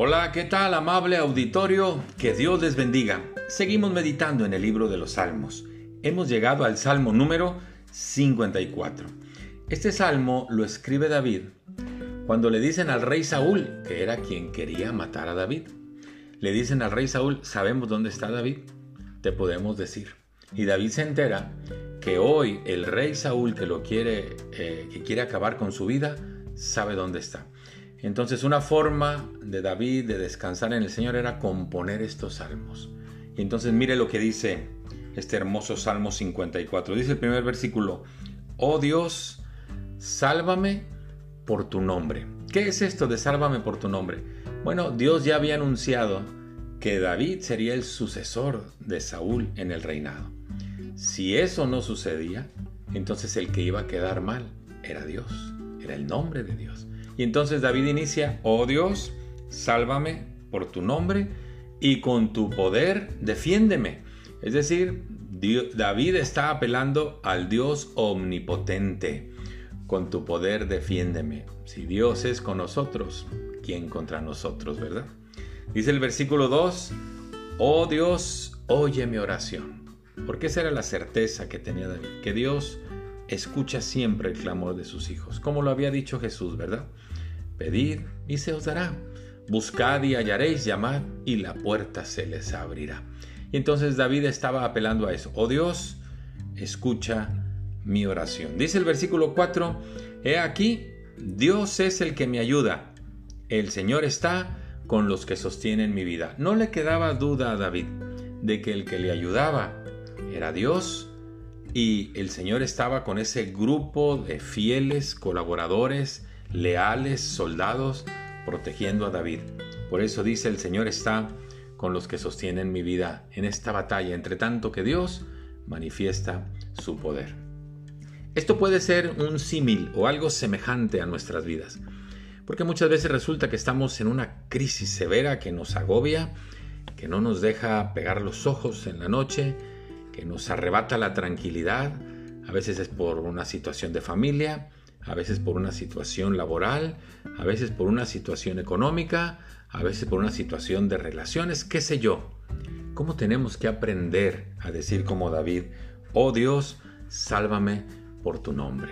Hola, ¿qué tal amable auditorio? Que Dios les bendiga. Seguimos meditando en el libro de los Salmos. Hemos llegado al Salmo número 54. Este salmo lo escribe David cuando le dicen al rey Saúl, que era quien quería matar a David. Le dicen al rey Saúl, ¿sabemos dónde está David? Te podemos decir. Y David se entera que hoy el rey Saúl que lo quiere, eh, que quiere acabar con su vida, sabe dónde está. Entonces una forma de David de descansar en el Señor era componer estos salmos. Y entonces mire lo que dice este hermoso Salmo 54. Dice el primer versículo, oh Dios, sálvame por tu nombre. ¿Qué es esto de sálvame por tu nombre? Bueno, Dios ya había anunciado que David sería el sucesor de Saúl en el reinado. Si eso no sucedía, entonces el que iba a quedar mal era Dios, era el nombre de Dios. Y entonces David inicia, oh Dios, sálvame por tu nombre y con tu poder defiéndeme. Es decir, David está apelando al Dios omnipotente. Con tu poder defiéndeme. Si Dios es con nosotros, ¿quién contra nosotros, verdad? Dice el versículo 2, oh Dios, oye mi oración. Porque esa era la certeza que tenía David, que Dios escucha siempre el clamor de sus hijos, como lo había dicho Jesús, ¿verdad? Pedid y se os dará. Buscad y hallaréis, llamad y la puerta se les abrirá. Y entonces David estaba apelando a eso. Oh Dios, escucha mi oración. Dice el versículo 4, He aquí, Dios es el que me ayuda. El Señor está con los que sostienen mi vida. No le quedaba duda a David de que el que le ayudaba era Dios y el Señor estaba con ese grupo de fieles colaboradores, leales soldados, protegiendo a David. Por eso dice el Señor está con los que sostienen mi vida en esta batalla, entre tanto que Dios manifiesta su poder. Esto puede ser un símil o algo semejante a nuestras vidas, porque muchas veces resulta que estamos en una crisis severa que nos agobia, que no nos deja pegar los ojos en la noche, que nos arrebata la tranquilidad, a veces es por una situación de familia, a veces por una situación laboral, a veces por una situación económica, a veces por una situación de relaciones, qué sé yo. ¿Cómo tenemos que aprender a decir como David, oh Dios, sálvame por tu nombre?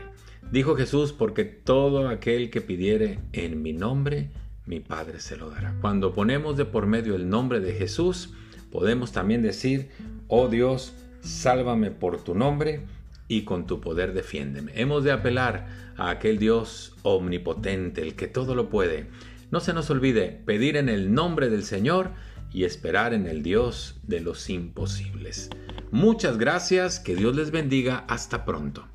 Dijo Jesús, porque todo aquel que pidiere en mi nombre, mi Padre se lo dará. Cuando ponemos de por medio el nombre de Jesús, podemos también decir, oh Dios, sálvame por tu nombre y con tu poder defiéndeme. Hemos de apelar a aquel Dios omnipotente, el que todo lo puede. No se nos olvide pedir en el nombre del Señor y esperar en el Dios de los imposibles. Muchas gracias, que Dios les bendiga, hasta pronto.